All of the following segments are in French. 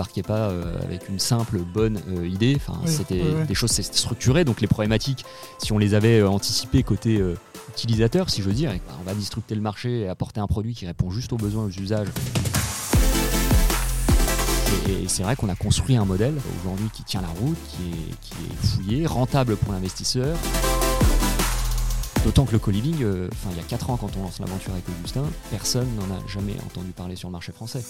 débarquait pas avec une simple bonne idée. Enfin, c'était des choses structurées, donc les problématiques, si on les avait anticipées côté utilisateur, si je veux dire, bah, on va disrupter le marché et apporter un produit qui répond juste aux besoins, aux usages. Et, c'est vrai qu'on a construit un modèle aujourd'hui qui tient la route, qui est, qui est fouillé, rentable pour l'investisseur. D'autant que le co-living, euh, il y a 4 ans quand on lance l'aventure avec Augustin, personne n'en a jamais entendu parler sur le marché français.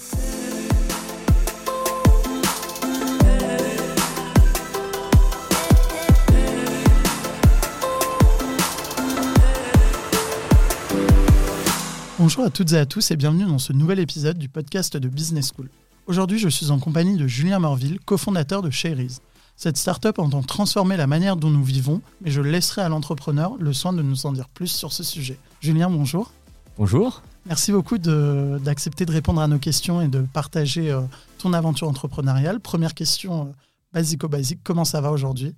Bonjour à toutes et à tous et bienvenue dans ce nouvel épisode du podcast de Business School. Aujourd'hui, je suis en compagnie de Julien Morville, cofondateur de Shareys. Cette startup entend transformer la manière dont nous vivons, mais je laisserai à l'entrepreneur le soin de nous en dire plus sur ce sujet. Julien, bonjour. Bonjour. Merci beaucoup d'accepter de, répondre à nos questions et de partager euh, ton aventure entrepreneuriale. Première question euh, basico-basique, comment ça va aujourd'hui?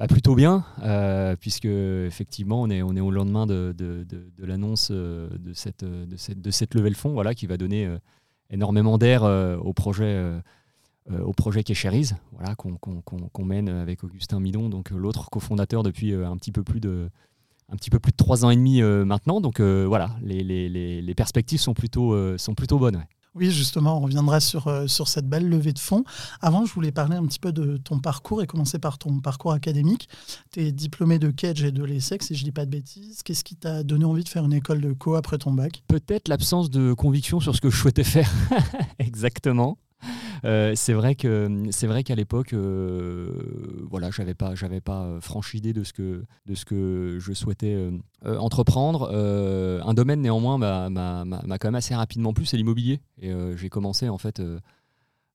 Bah, plutôt bien, euh, puisque effectivement on est, on est au lendemain de, de, de, l'annonce euh, de cette, de, cette, de cette levée de fonds voilà, qui va donner euh, énormément d'air au projet. au projet qui est Cherise, voilà, qu'on mène avec Augustin Midon, donc l'autre cofondateur depuis un petit peu plus de un petit peu plus de trois ans et demi maintenant. Donc voilà, les, les, les, perspectives sont plutôt, sont plutôt bonnes. Oui, justement, on reviendra sur, euh, sur cette belle levée de fonds. Avant, je voulais parler un petit peu de ton parcours et commencer par ton parcours académique. Tu es diplômé de Kedge et de l'ESSEC, si je ne dis pas de bêtises. Qu'est-ce qui t'a donné envie de faire une école de co après ton bac? Peut-être l'absence de conviction sur ce que je souhaitais faire. Exactement. Euh, c'est vrai que c'est vrai qu'à l'époque, euh, voilà, j'avais pas j'avais pas euh, franchi idée de ce que de ce que je souhaitais entreprendre. un domaine néanmoins m'a quand même assez rapidement plu, c'est l'immobilier. Et j'ai commencé en fait.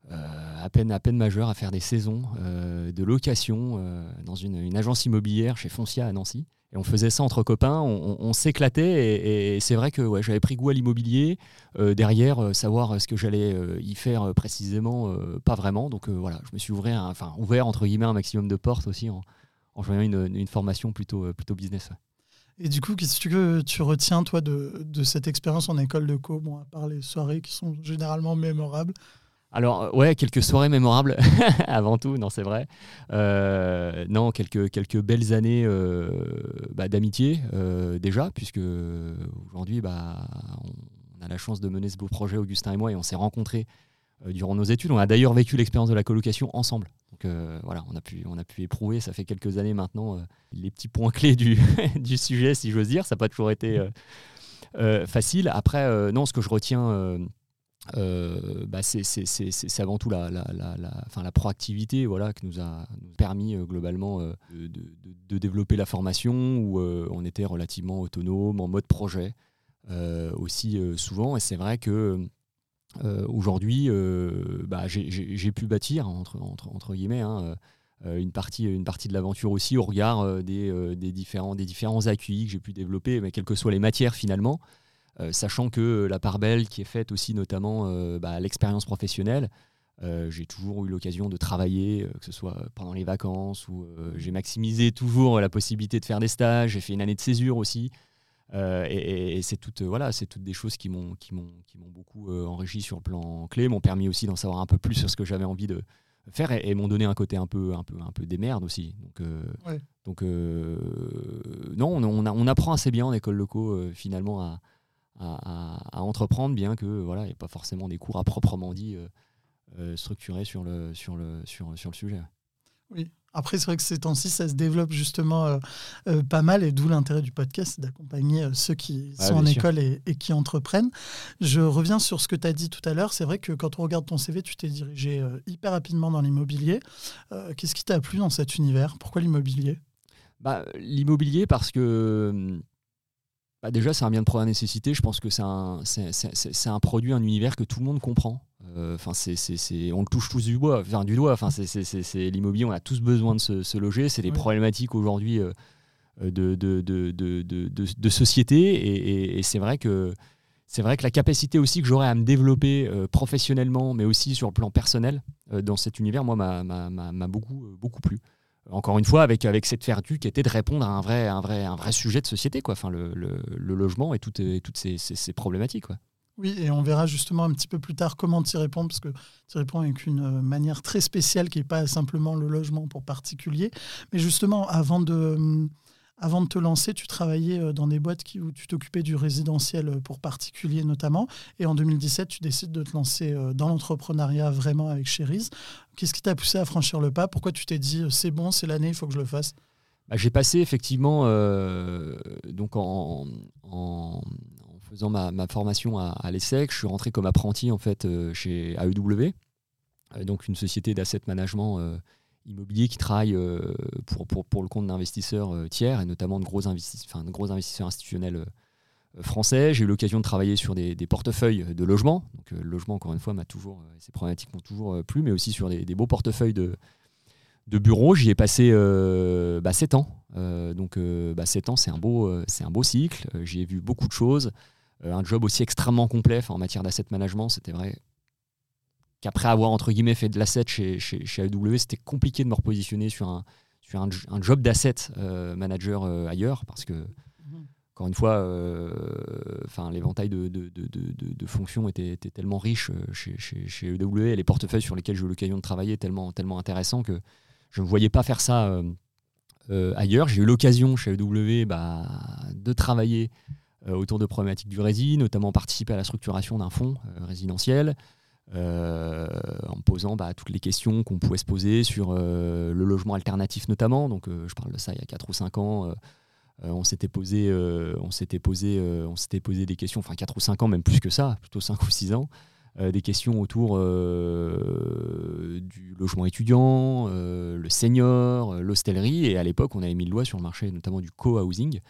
à peine à peine majeur à faire des saisons de location dans une, une, agence immobilière chez Foncia à Nancy on faisait ça entre copains, on, s'éclatait et, c'est vrai que j'avais pris goût à l'immobilier. Euh, derrière, euh, savoir ce que j'allais euh, y faire précisément, pas vraiment. Donc voilà, je me suis ouvert, enfin, ouvert entre guillemets un maximum de portes aussi en, en joignant une, formation plutôt, plutôt business. Et du coup, qu'est-ce que tu retiens, toi, de, de cette expérience en école de co, bon, à part les soirées qui sont généralement mémorables alors, euh, ouais, quelques soirées mémorables, avant tout, non, c'est vrai. Euh, non, quelques, quelques belles années euh, bah, d'amitié, déjà, puisque aujourd'hui, bah, on a la chance de mener ce beau projet, Augustin et moi, et on s'est rencontrés durant nos études. On a d'ailleurs vécu l'expérience de la colocation ensemble. Donc voilà, on a, pu, on a pu éprouver, ça fait quelques années maintenant, les petits points clés du, du sujet, si j'ose dire. Ça n'a pas toujours été facile. Après, non, ce que je retiens euh, bah c'est avant tout la, la, proactivité voilà, qui nous a, permis euh, globalement euh, de, développer la formation où on était relativement autonome, en mode projet aussi souvent. Et c'est vrai que aujourd'hui, bah, j'ai pu bâtir, entre, guillemets, hein, une, partie, une partie de l'aventure aussi au regard des, différents, des différents que j'ai pu développer, mais quelles que soient les matières finalement. Euh, sachant que la part belle qui est faite aussi notamment euh, bah, à l'expérience professionnelle, euh, j'ai toujours eu l'occasion de travailler, que ce soit pendant les vacances, ou j'ai maximisé toujours la possibilité de faire des stages, j'ai fait une année de césure aussi. et, c'est toutes, voilà, c'est toutes des choses qui m'ont, qui m'ont, qui m'ont beaucoup enrichi sur le plan clé, m'ont permis aussi d'en savoir un peu plus sur ce que j'avais envie de faire et, m'ont donné un côté un peu, un peu, un peu des merdes aussi. Donc, donc non, on, on, on, apprend assez bien en école locaux finalement à, à, entreprendre, bien que voilà, il n'y ait pas forcément des cours à proprement dit euh, euh, structurés sur le, sur, le, sur, sur le sujet. Oui. Après, c'est vrai que ces temps-ci, ça se développe justement euh, pas mal, et d'où l'intérêt du podcast, d'accompagner ceux qui sont en école et, qui entreprennent. Je reviens sur ce que tu as dit tout à l'heure. C'est vrai que quand on regarde ton CV, tu t'es dirigé hyper rapidement dans l'immobilier. Qu'est-ce qui t'a plu dans cet univers? Pourquoi l'immobilier? Bah, L'immobilier, parce que hum, bah, déjà, c'est un bien de première nécessité. Je pense que c'est un, c'est, un produit, un univers que tout le monde comprend. Euh, enfin, c'est, on le touche tous du, bois, enfin, du doigt. Enfin, c'est, l'immobilier, on a tous besoin de se, loger. C'est des problématiques aujourd'hui euh, de, de, de, de, société. Et, c'est vrai que c'est vrai que la capacité aussi que j'aurais à me développer euh, professionnellement, mais aussi sur le plan personnel dans cet univers, moi, m'a, beaucoup, beaucoup plu encore une fois, avec, avec cette vertu qui était de répondre à un vrai, un vrai, un vrai sujet de société, quoi. Enfin, le, le, logement et, toutes, ces, problématiques. Oui, et on verra justement un petit peu plus tard comment tu y réponds, parce que tu réponds avec une manière très spéciale qui n'est pas simplement le logement pour particuliers. Mais justement, avant de, hum, avant de te lancer, tu travaillais euh, dans des boîtes où tu t'occupais du résidentiel euh, pour particuliers notamment. Et en 2017, tu décides de te lancer euh, dans l'entrepreneuriat vraiment avec Cherise. Qu'est-ce qui t'a poussé à franchir le pas? Pourquoi tu t'es dit c'est bon, c'est l'année, il faut que je le fasse? Bah, J'ai passé effectivement, donc en, faisant ma, ma, formation à, à l'ESSEC, je suis rentré comme apprenti en fait chez AEW, donc une société d'asset management immobilier qui travaille euh, pour, pour, pour, le compte d'investisseurs euh, tiers et notamment de gros, investisseurs, institutionnels euh, français. J'ai eu l'occasion de travailler sur des, portefeuilles de logements. Donc, le logement, encore une fois, m'a toujours, ces problématiques m'ont toujours plu, mais aussi sur des, beaux portefeuilles de, de bureaux. J'y ai passé bah, 7 ans. donc, bah, 7 ans, c'est un, beau, c'est un beau cycle. J'y ai vu beaucoup de choses. un job aussi extrêmement complet en matière d'asset management. C'était vrai qu'après avoir entre guillemets fait de l'asset chez, chez, chez AEW, c'était compliqué de me repositionner sur un, sur un, job d'asset euh, manager euh, ailleurs parce que, encore une fois, euh, l'éventail de, de, de, fonctions était, tellement riche chez, chez, et les portefeuilles sur lesquels j'ai eu l'occasion de travailler tellement, tellement intéressants que je ne voyais pas faire ça ailleurs. J'ai eu l'occasion chez AEW bah, de travailler autour de problématiques du rési, notamment participer à la structuration d'un fonds résidentiel. Euh, en posant bah, toutes les questions qu'on pouvait se poser sur euh, le logement alternatif notamment. Donc euh, je parle de ça il y a 4 ou 5 ans. on s'était posé, on posé, on posé des questions, enfin 4 ou 5 ans, même plus que ça, plutôt 5 ou 6 ans, des questions autour du logement étudiant, le senior, l'hostellerie. Et à l'époque, on avait mis le doigt sur le marché notamment du co-housing,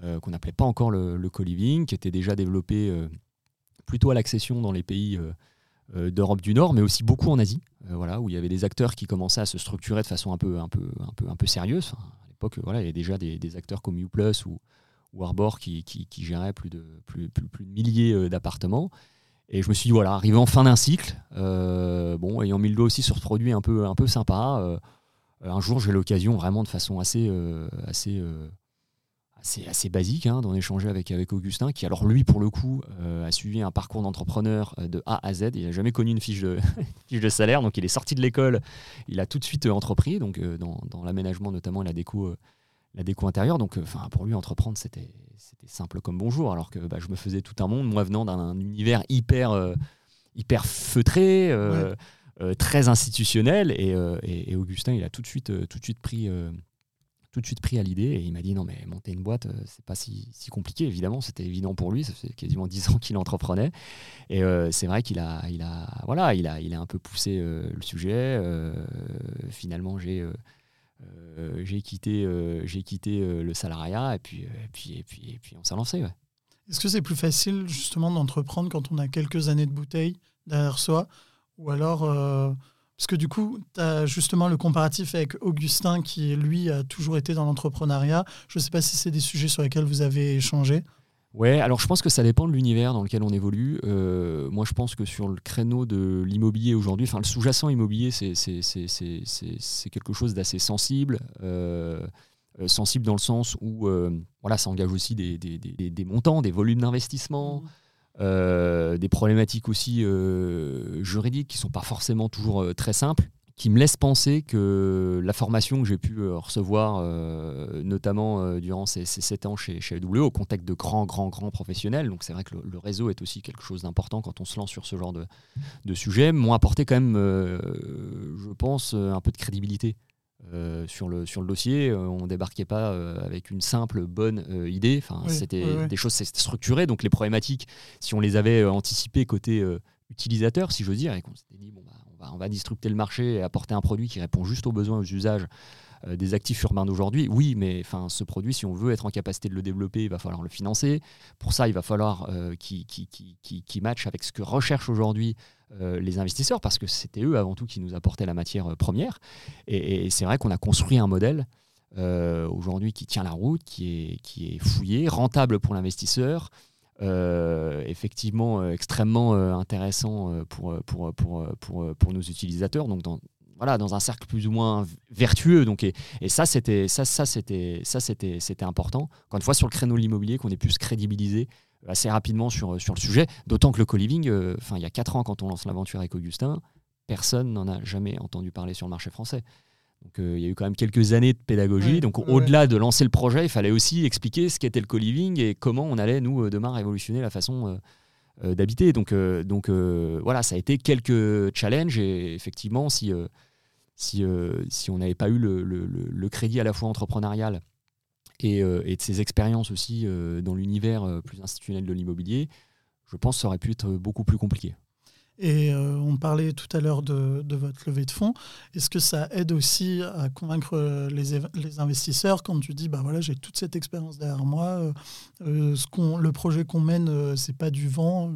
qu'on n'appelait pas encore le, co-living, qui était déjà développé plutôt à l'accession dans les pays d'Europe du Nord, mais aussi beaucoup en Asie, euh, voilà, où il y avait des acteurs qui commençaient à se structurer de façon un peu, un peu, un peu, un peu sérieuse. à l'époque, voilà, il y avait déjà des, acteurs comme Uplus ou, Arbor qui, géraient plus de, plus, plus, plus milliers euh, d'appartements. Et je me suis dit, voilà, arrivé en fin d'un cycle, bon, ayant mis le doigt aussi sur ce produit un peu, un peu sympa, un jour j'ai l'occasion vraiment de façon assez, assez assez, assez basique hein, d'en échanger avec, avec Augustin, qui alors lui, pour le coup, euh, a suivi un parcours d'entrepreneur euh, de A à Z. Il n'a jamais connu une fiche de, fiche de salaire, donc il est sorti de l'école, il a tout de suite euh, entrepris, donc dans, dans l'aménagement notamment la déco, la déco intérieure. Donc enfin pour lui, entreprendre, c'était simple comme bonjour, alors que bah, je me faisais tout un monde, moi venant d'un univers hyper, hyper feutré. très institutionnel et, et, Augustin il a tout de suite tout de suite pris tout de suite pris à l'idée et il m'a dit non mais monter une boîte euh, c'est pas si, compliqué. Évidemment c'était évident pour lui ça fait quasiment dix ans qu'il entreprenait. Et euh, c'est vrai qu'il a il a voilà il a il a un peu poussé euh, le sujet. Finalement j'ai j'ai quitté j'ai quitté le salariat et puis et puis et puis et puis on s'est lancé est-ce que c'est plus facile justement d'entreprendre quand on a quelques années de bouteille derrière soi ou alors parce que du coup, tu as justement le comparatif avec Augustin qui, lui, a toujours été dans l'entrepreneuriat. Je ne sais pas si c'est des sujets sur lesquels vous avez échangé. Ouais, alors je pense que ça dépend de l'univers dans lequel on évolue. Euh, moi, je pense que sur le créneau de l'immobilier aujourd'hui, enfin le sous-jacent immobilier, c'est quelque chose d'assez sensible. Euh, euh, sensible dans le sens où voilà, ça engage aussi des, des, des, des montants, des volumes d'investissement. Mmh. Euh, des problématiques aussi euh, juridiques qui ne sont pas forcément toujours euh, très simples, qui me laissent penser que la formation que j'ai pu recevoir, notamment durant ces, sept ans chez, chez au contexte de grands, grands, grands professionnels, donc c'est vrai que le, réseau est aussi quelque chose d'important quand on se lance sur ce genre de, de sujet, m'ont apporté quand même, je pense, un peu de crédibilité. Euh, sur, le, sur le dossier. Euh, on débarquait pas euh, avec une simple bonne idée. Enfin, c'était des choses structurées. Donc les problématiques, si on les avait anticipées côté utilisateur, si j'ose dire, et qu'on s'était dit bon, bah, on, va, on va disrupter le marché et apporter un produit qui répond juste aux besoins, aux usages des actifs urbains d'aujourd'hui, oui, mais enfin, ce produit, si on veut être en capacité de le développer, il va falloir le financer. Pour ça, il va falloir qu'il qui, qui, qui, match avec ce que recherchent aujourd'hui les investisseurs, parce que c'était eux avant tout qui nous apportaient la matière euh, première. Et, c'est vrai qu'on a construit un modèle euh, aujourd'hui qui tient la route, qui est, qui est fouillé, rentable pour l'investisseur, effectivement extrêmement intéressant pour, pour, pour, pour, pour nos utilisateurs. Donc dans, voilà, dans un cercle plus ou moins vertueux. Donc, et, et ça, c'était ça, ça, c'était ça, c'était, c'était important. Encore une fois, sur le créneau de l'immobilier, qu'on ait pu se crédibiliser assez rapidement sur, sur le sujet. D'autant que le co-living, enfin il y a 4 ans quand on lance l'aventure avec Augustin, personne n'en a jamais entendu parler sur le marché français. Donc il y a eu quand même quelques années de pédagogie. donc au-delà de lancer le projet, il fallait aussi expliquer ce qu'était le co-living et comment on allait, nous, demain, révolutionner la façon d'habiter. Donc, donc voilà, ça a été quelques challenges et effectivement, si si, euh, si on n'avait pas eu le, le, le, crédit à la fois entrepreneurial et, euh, et de ses expériences aussi euh, dans l'univers plus institutionnel de l'immobilier, je pense que ça aurait pu être beaucoup plus compliqué. Et on parlait tout à l'heure de, de, votre levée de fonds. Est-ce que ça aide aussi à convaincre les, les investisseurs quand tu dis bah voilà j'ai toute cette expérience derrière moi, ce qu'on, le projet qu'on mène c'est pas du vent,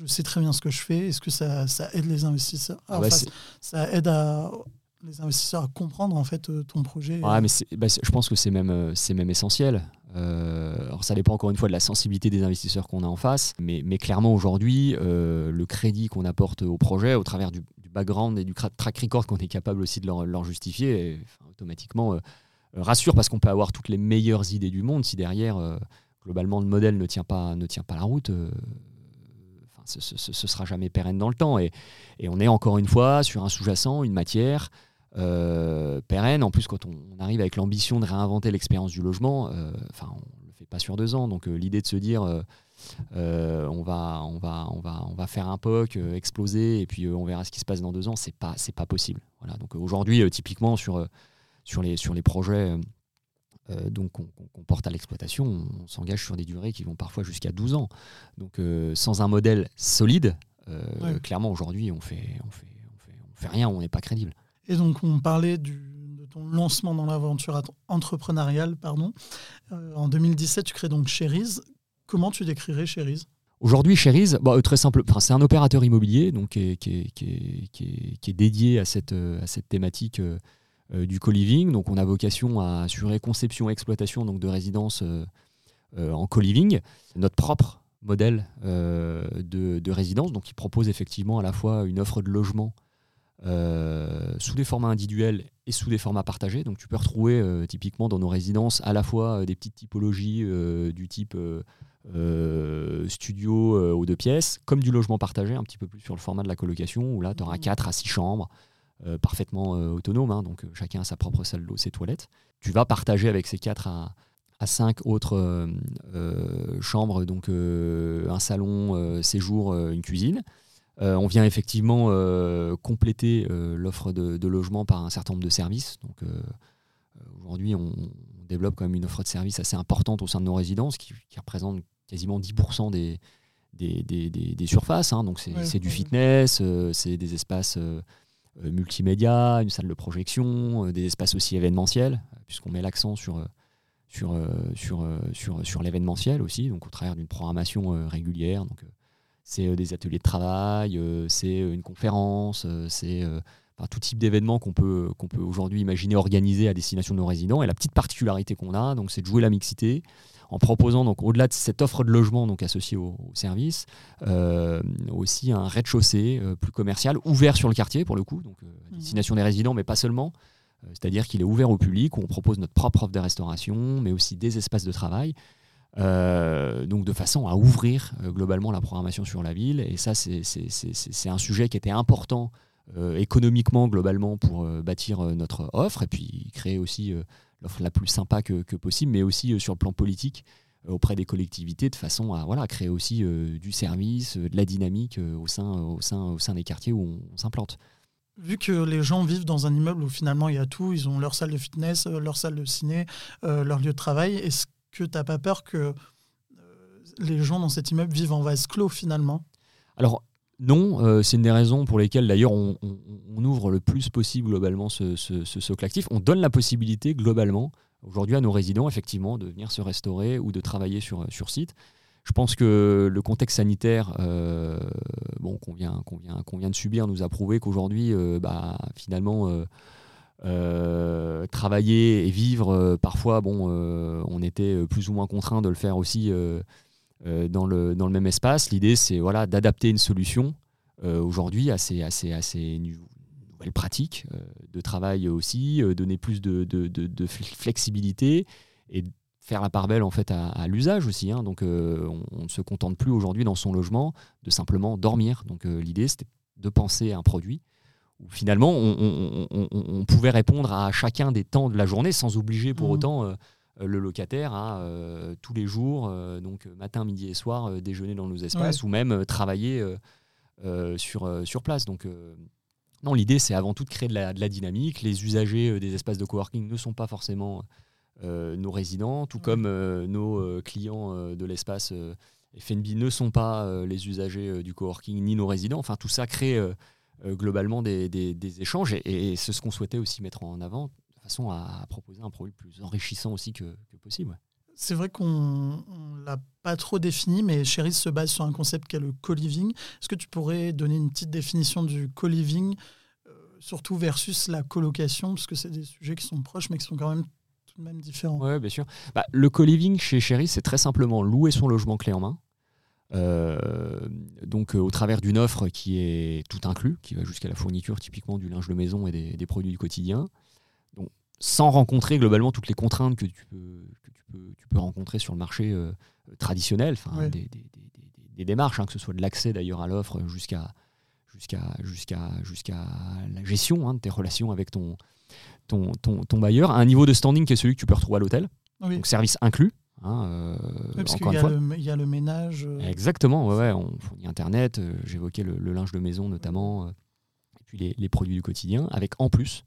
je sais très bien ce que je fais. Est-ce que ça, ça aide les investisseurs? Ah Ça aide à, les investisseurs à comprendre en fait euh, ton projet Ouais, mais bah, je pense que c'est même, euh, c'est même essentiel. Euh, alors ça dépend encore une fois de la sensibilité des investisseurs qu'on a en face, mais, mais clairement aujourd'hui, le crédit qu'on apporte au projet au travers du, background et du track record qu'on est capable aussi de leur, justifier, automatiquement rassure parce qu'on peut avoir toutes les meilleures idées du monde si derrière, globalement, le modèle ne tient pas, ne tient pas la route ce, ce, sera jamais pérenne dans le temps. Et, et on est encore une fois sur un sous-jacent, une matière euh, pérenne. En plus, quand on, arrive avec l'ambition de réinventer l'expérience du logement, euh, enfin, on le fait pas sur deux ans. Donc, euh, l'idée de se dire, on va, on va, on va, on va faire un POC, exploser, et puis on verra ce qui se passe dans deux ans, c'est pas, c'est pas possible. Voilà. Donc, aujourd'hui, typiquement sur sur les sur les projets. donc qu'on porte à l'exploitation, on, s'engage sur des durées qui vont parfois jusqu'à 12 ans. Donc sans un modèle solide, clairement aujourd'hui on fait, on, fait, on, fait, on fait rien, on n'est pas crédible. Et donc, on parlait de ton lancement dans l'aventure entrepreneuriale. Pardon. Euh, en 2017, tu crées donc Cherise. Comment tu décrirais Cherise Aujourd'hui, Cherise, bah, très simple, c'est un opérateur immobilier donc, qui, est, dédié à cette, thématique euh, euh, du co-living. Donc, on a vocation à assurer conception et exploitation donc, de résidences en co-living. Notre propre modèle de, de, résidence, donc qui propose effectivement à la fois une offre de logement euh, sous des formats individuels et sous des formats partagés. Donc tu peux retrouver euh, typiquement dans nos résidences à la fois euh, des petites typologies du type studio ou deux pièces, comme du logement partagé, un petit peu plus sur le format de la colocation, où là tu auras 4 mmh. à 6 chambres. parfaitement autonomes, hein. donc chacun a sa propre salle d'eau, ses toilettes. Tu vas partager avec ces 4 à, à 5 autres chambres, donc un salon, séjour, une cuisine. Euh, on vient effectivement euh, compléter euh, l'offre de, logement par un certain nombre de services. Donc aujourd'hui, on, développe quand même une offre de services assez importante au sein de nos résidences qui, représente quasiment 10% des, des, surfaces. Hein. Donc c'est du fitness, c'est des espaces multimédia, une salle de projection, des espaces aussi événementiels, puisqu'on met l'accent sur, sur, sur, sur, sur l'événementiel aussi, donc au travers d'une programmation régulière. Donc, c'est euh, des ateliers de travail, euh, c'est euh, une conférence, c'est tout type d'événements qu'on peut, qu'on peut aujourd'hui imaginer organiser à destination de nos résidents. Et la petite particularité qu'on a, donc, c'est de jouer la mixité en proposant, donc, au-delà de cette offre de logement donc, associée au, service, aussi un rez-de-chaussée plus commercial, ouvert sur le quartier pour le coup, donc à mmh. destination des résidents, mais pas seulement. C'est-à-dire qu'il est ouvert au public, où on propose notre propre offre de restauration, mais aussi des espaces de travail. Euh, donc de façon à ouvrir euh, globalement la programmation sur la ville. Et ça, c'est un sujet qui était important euh, économiquement globalement pour bâtir notre offre et puis créer aussi l'offre la plus sympa que, possible, mais aussi sur le plan politique auprès des collectivités de façon à voilà, créer aussi du service, de la dynamique au, sein, au, sein, au sein des quartiers où on, s'implante. Vu que les gens vivent dans un immeuble où finalement il y a tout, ils ont leur salle de fitness, leur salle de ciné, leur lieu de travail, est-ce que tu n'as pas peur que euh, les gens dans cet immeuble vivent en vase clos finalement? Alors non, euh, c'est une des raisons pour lesquelles d'ailleurs on, ouvre le plus possible globalement ce, socle actif. On donne la possibilité globalement aujourd'hui à nos résidents effectivement de venir se restaurer ou de travailler sur, sur site. Je pense que le contexte sanitaire euh, bon, qu'on vient, vient, vient, de subir nous a prouvé qu'aujourd'hui, bah, finalement, euh, travailler et vivre, euh, parfois, bon, euh, on était plus ou moins contraint de le faire aussi dans, le, dans le même espace. L'idée, c'est voilà, d'adapter une solution aujourd'hui à ces, nouvelles pratiques de travail aussi, donner plus de, de, de, flexibilité et faire la part belle en fait à, l'usage aussi. Hein. donc on, ne se contente plus aujourd'hui dans son logement de simplement dormir. Donc l'idée c'était de penser à un produit où finalement on, pouvait répondre à chacun des temps de la journée sans obliger pour mmh. autant le locataire à tous les jours, donc matin, midi et soir, déjeuner dans nos espaces ou même travailler sur, sur place. Donc non, l'idée, c'est avant tout de créer de la, dynamique. Les usagers euh, des espaces de coworking ne sont pas forcément euh, nos résidents, tout comme euh, nos clients de l'espace FNB ne sont pas les usagers du coworking ni nos résidents. Enfin, tout ça crée globalement des, échanges et, c'est ce qu'on souhaitait aussi mettre en avant de façon à, proposer un produit plus enrichissant aussi que, possible. C'est vrai qu'on ne l'a pas trop défini, mais Cheris se base sur un concept qui est le co-living. Est-ce que tu pourrais donner une petite définition du co-living, euh, surtout versus la colocation, parce que c'est des sujets qui sont proches, mais qui sont quand même tout de même différents Oui, bien sûr. Bah, le co-living chez Cheris, c'est très simplement louer son logement clé en main. Euh, donc euh, au travers d'une offre qui est tout inclus, qui va jusqu'à la fourniture typiquement du linge de maison et des, des produits du quotidien, donc sans rencontrer globalement toutes les contraintes que tu peux, tu peux rencontrer sur le marché euh, traditionnel, des, démarches, hein, que ce soit de l'accès d'ailleurs à l'offre jusqu'à jusqu'à jusqu'à jusqu'à la gestion hein, de tes relations avec ton, ton, ton, bailleur, à un niveau de standing qui est celui que tu peux retrouver à l'hôtel, donc service inclus. Hein, euh, encore une fois. Il y a le ménage. Euh. Exactement, ouais, ouais, on fournit Internet, j'évoquais le, linge de maison notamment, et puis les, les, produits du quotidien, avec en plus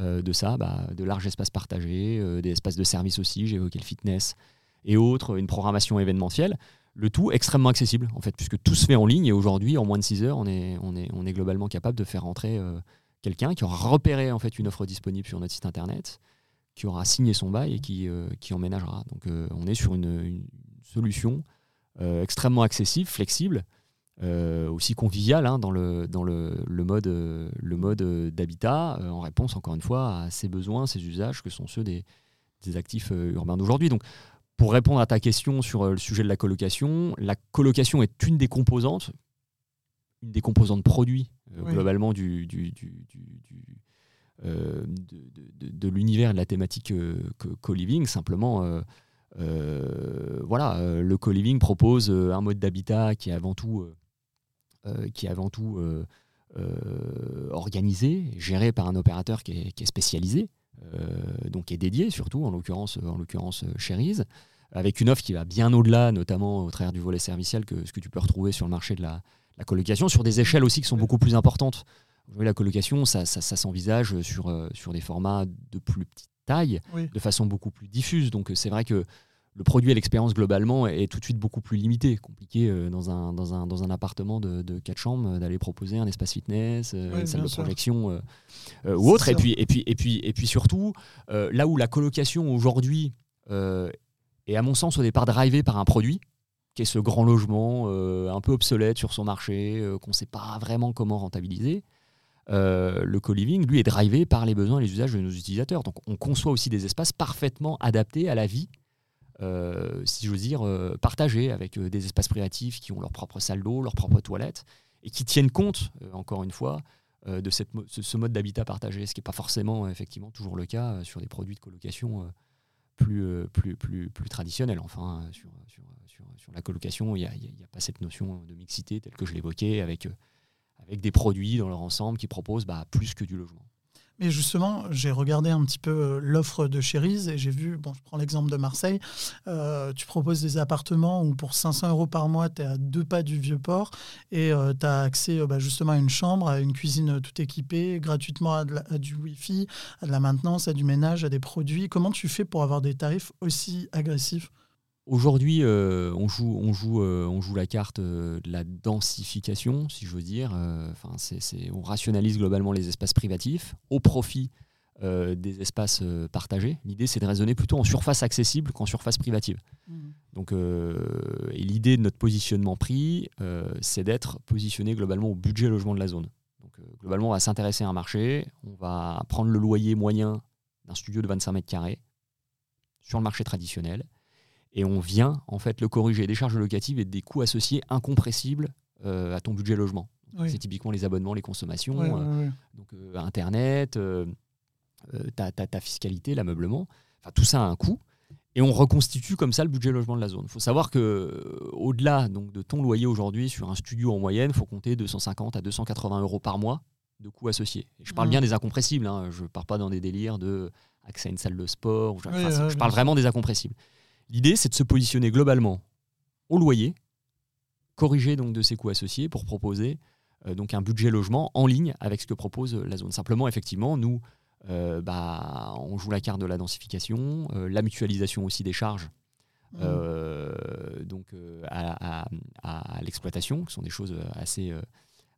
euh, de ça, bah, de larges espaces partagés, euh, des espaces de service aussi, évoqué le fitness et autres, une programmation événementielle. Le tout extrêmement accessible, en fait, puisque tout se fait en ligne et aujourd'hui, en moins de 6 heures, on est, on est, on est globalement capable de faire entrer euh, quelqu'un qui aura repéré en fait une offre disponible sur notre site internet, qui aura signé son bail et qui, qui emménagera. Donc on est sur une solution extrêmement accessible, flexible, euh, aussi convivial hein, dans, le, dans le, le mode, le mode d'habitat, euh, en réponse encore une fois à ces besoins, ces usages que sont ceux des, des actifs euh, urbains d'aujourd'hui. Donc, pour répondre à ta question sur le sujet de la colocation, la colocation est une des composantes, une des composantes produits globalement du, du, du, de, de, de l'univers de la thématique co-living. Simplement, voilà, le co-living propose un mode d'habitat qui est avant tout euh, qui est avant tout euh, euh, organisé, géré par un opérateur qui est, spécialisé, donc qui est dédié surtout, en l'occurrence, en l'occurrence Cherise, avec une offre qui va bien au-delà, notamment au travers du volet serviciel, que ce que tu peux retrouver sur le marché de la, colocation, sur des échelles aussi qui sont beaucoup plus importantes. La colocation, ça, ça, s'envisage sur, sur des formats de plus petite taille, de façon beaucoup plus diffuse. Donc c'est vrai que le produit et l'expérience globalement est tout de suite beaucoup plus limité. Compliqué euh, dans, un, dans, un, dans un appartement de, de 4 chambres euh, d'aller proposer un espace fitness, euh, une salle de projection ou autre. Et puis, et, puis, et, puis, et puis surtout, là où la colocation aujourd'hui est à mon sens au départ drivée par un produit, qui est ce grand logement un peu obsolète sur son marché, qu'on ne sait pas vraiment comment rentabiliser. Le co-living, lui, est drivé par les besoins et les usages de nos utilisateurs. Donc, on conçoit aussi des espaces parfaitement adaptés à la vie euh, si j'ose dire, euh, partagés avec euh, des espaces privatifs qui ont leur propre salle d'eau, leur propre toilette, et qui tiennent compte, encore une fois, de ce, mode d'habitat partagé, ce qui n'est pas forcément effectivement toujours le cas sur des produits de colocation plus, plus. Enfin, sur, la colocation, il n'y a, a, pas cette notion de mixité telle que je l'évoquais, avec, avec des produits dans leur ensemble qui proposent bah, plus que du logement. Et justement, j'ai regardé un petit peu euh, l'offre de Cherise et j'ai vu, je prends l'exemple de Marseille, euh, tu proposes des appartements où pour 500 euros par mois, tu es à deux pas du Vieux-Port et euh, tu as accès bah, justement à une chambre, à une cuisine tout équipée, gratuitement à, du Wi-Fi, à de la maintenance, à du ménage, à des produits. Comment tu fais pour avoir des tarifs aussi agressifs? Aujourd'hui, euh, on, joue, on, joue, euh, on joue la carte euh, de la densification, si je veux dire. Enfin, on rationalise globalement les espaces privatifs au profit des espaces partagés. L'idée, c'est de raisonner plutôt en surface accessible qu'en surface privative. Mmh. Donc, et l'idée de notre positionnement prix, c'est d'être positionné globalement au budget logement de la zone. Donc, globalement, on va s'intéresser à un marché, on va prendre le loyer moyen d'un studio de 25 mètres carrés sur le marché traditionnel et on vient en fait le corriger des charges locatives et des coûts associés incompressibles euh, à ton budget logement. C'est typiquement les abonnements, les consommations, euh, donc euh, Internet, ta, ta, ta, fiscalité, l'ameublement. Enfin, tout ça a un coût. Et on reconstitue comme ça le budget logement de la zone. Il faut savoir que au-delà donc, de ton loyer aujourd'hui sur un studio en moyenne, il faut compter 250 à 280 euros par mois de coûts associés. je parle bien des incompressibles, hein. je ne pars pas dans des délires de accès à une salle de sport. je parle vraiment des incompressibles. L'idée, c'est de se positionner globalement au loyer, corriger donc de ces coûts associés pour proposer euh, donc un budget logement en ligne avec ce que propose la zone. Simplement, effectivement, nous, euh, bah, on joue la carte de la densification, euh, la mutualisation aussi des charges. Mmh. donc à, l'exploitation, qui sont des choses assez,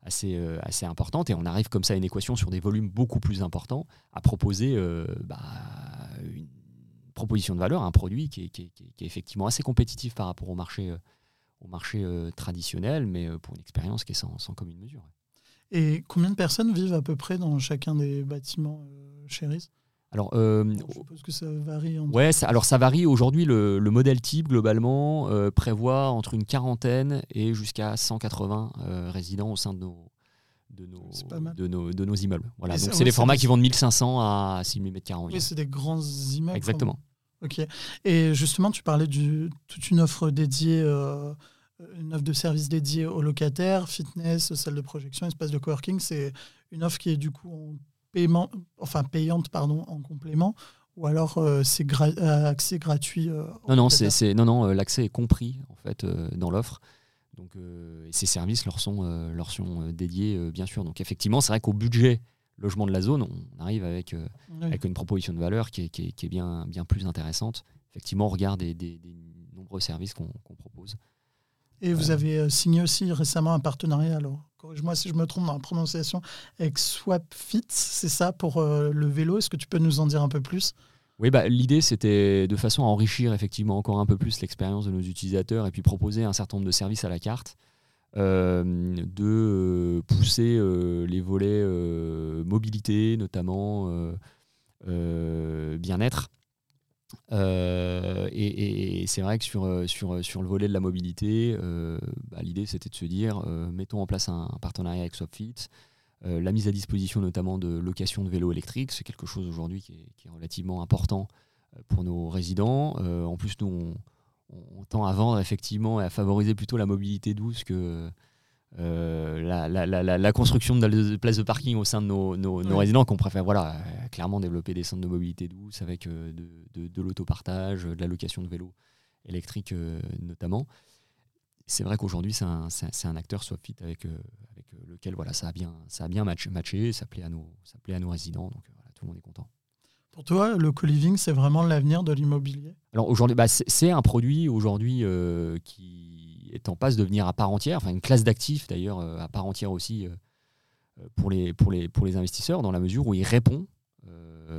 assez, assez importantes. Et on arrive comme ça à une équation sur des volumes beaucoup plus importants, à proposer bah, une proposition de valeur, un produit qui est, qui, est, effectivement assez compétitif par rapport au marché, au marché traditionnel, mais pour une expérience qui est sans, sans commune mesure. Et combien de personnes vivent à peu près dans chacun des bâtiments Chéris alors, euh, je suppose que ça varie. Ouais, alors ça varie. Aujourd'hui, le, modèle type, globalement, euh, prévoit entre une quarantaine et jusqu'à 180 euh, résidents au sein de nos, de nos, de nos, de nos immeubles. Voilà. Donc, c'est des formats qui vont de 1500 à 6000 m2 Oui, c'est des grands immeubles. Exactement. Ok. Et justement, tu parlais de toute une offre dédiée, une offre de services dédiée aux locataires, fitness, salle de projection, espace de coworking. C'est une offre qui est du coup en paiement, enfin payante pardon, en complément ou alors euh, c'est euh, accès gratuit euh, Non, non, c'est, non, non, l'accès est compris en fait dans l'offre. Donc, ces services leur sont, leur sont dédiés, bien sûr. Donc, effectivement, c'est vrai qu'au budget logement de la zone, on arrive avec, avec une proposition de valeur qui est, qui est, bien, bien plus intéressante. Effectivement, on regarde des, des, nombreux services qu'on, propose. Et vous avez signé aussi récemment un partenariat alors corrige-moi si je me trompe dans la prononciation, avec SwapFit, c'est ça pour euh, le vélo. Est-ce que tu peux nous en dire un peu plus? Oui, bah, l'idée c'était de façon à enrichir effectivement encore un peu plus l'expérience de nos utilisateurs et puis proposer un certain nombre de services à la carte, euh, de euh, pousser les volets mobilité notamment, bien-être, euh, et, c'est vrai que sur, euh, sur, sur le volet de la mobilité, euh, bah, l'idée c'était de se dire mettons en place un, partenariat avec Swapfit, la mise à disposition notamment de location de vélos électriques, c'est quelque chose aujourd'hui qui, est, relativement important pour nos résidents. en plus, nous, on, tend à vendre effectivement et à favoriser plutôt la mobilité douce que, euh, la, construction de places de parking au sein de nos, résidents qu'on préfère voilà, euh, clairement développer des centres de mobilité douce avec euh, de, l'autopartage, de la location de vélos électriques notamment. C'est vrai qu'aujourd'hui, c'est un, un, acteur Swapfit avec, avec lequel voilà, ça a bien, ça a bien matché, ça plaît, à nos, ça plaît à nos résidents, donc voilà, tout le monde est content. Pour toi, le co-living, c'est vraiment l'avenir de l'immobilier? Alors aujourd'hui, bah, c'est un produit aujourd'hui qui est en passe de devenir à part entière, enfin une classe d'actifs d'ailleurs euh, à part entière aussi euh, euh, pour, les, pour, les, pour les investisseurs, dans la mesure où il répond,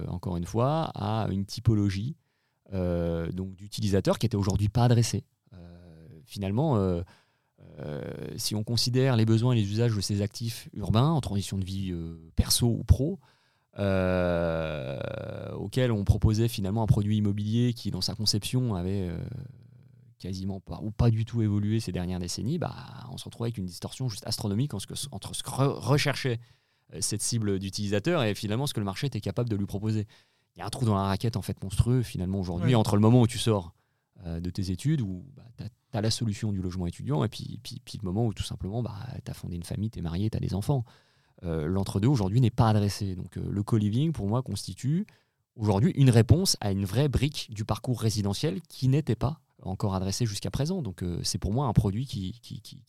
encore une fois, à une typologie donc d'utilisateurs qui n'était aujourd'hui pas adressée. Finalement, si on considère les besoins et les usages de ces actifs urbains en transition de vie perso ou pro, auquel on proposait finalement un produit immobilier qui, dans sa conception, avait quasiment pas ou pas du tout évolué ces dernières décennies, bah, on se retrouve avec une distorsion juste astronomique entre ce que recherchait euh, cette cible d'utilisateur et finalement ce que le marché était capable de lui proposer. Il y a un trou dans la raquette en fait monstrueux finalement aujourd'hui entre le moment où tu sors euh, de tes études, où bah, tu as, la solution du logement étudiant, et puis, puis, puis le moment où tout simplement bah, tu as fondé une famille, tu es marié, tu as des enfants. Euh, l'entre-deux aujourd'hui n'est pas adressé. Donc le co-living pour moi constitue aujourd'hui une réponse à une vraie brique du parcours résidentiel qui n'était pas encore adressé jusqu'à présent. Donc euh, c'est pour moi un produit qui, qui, qui,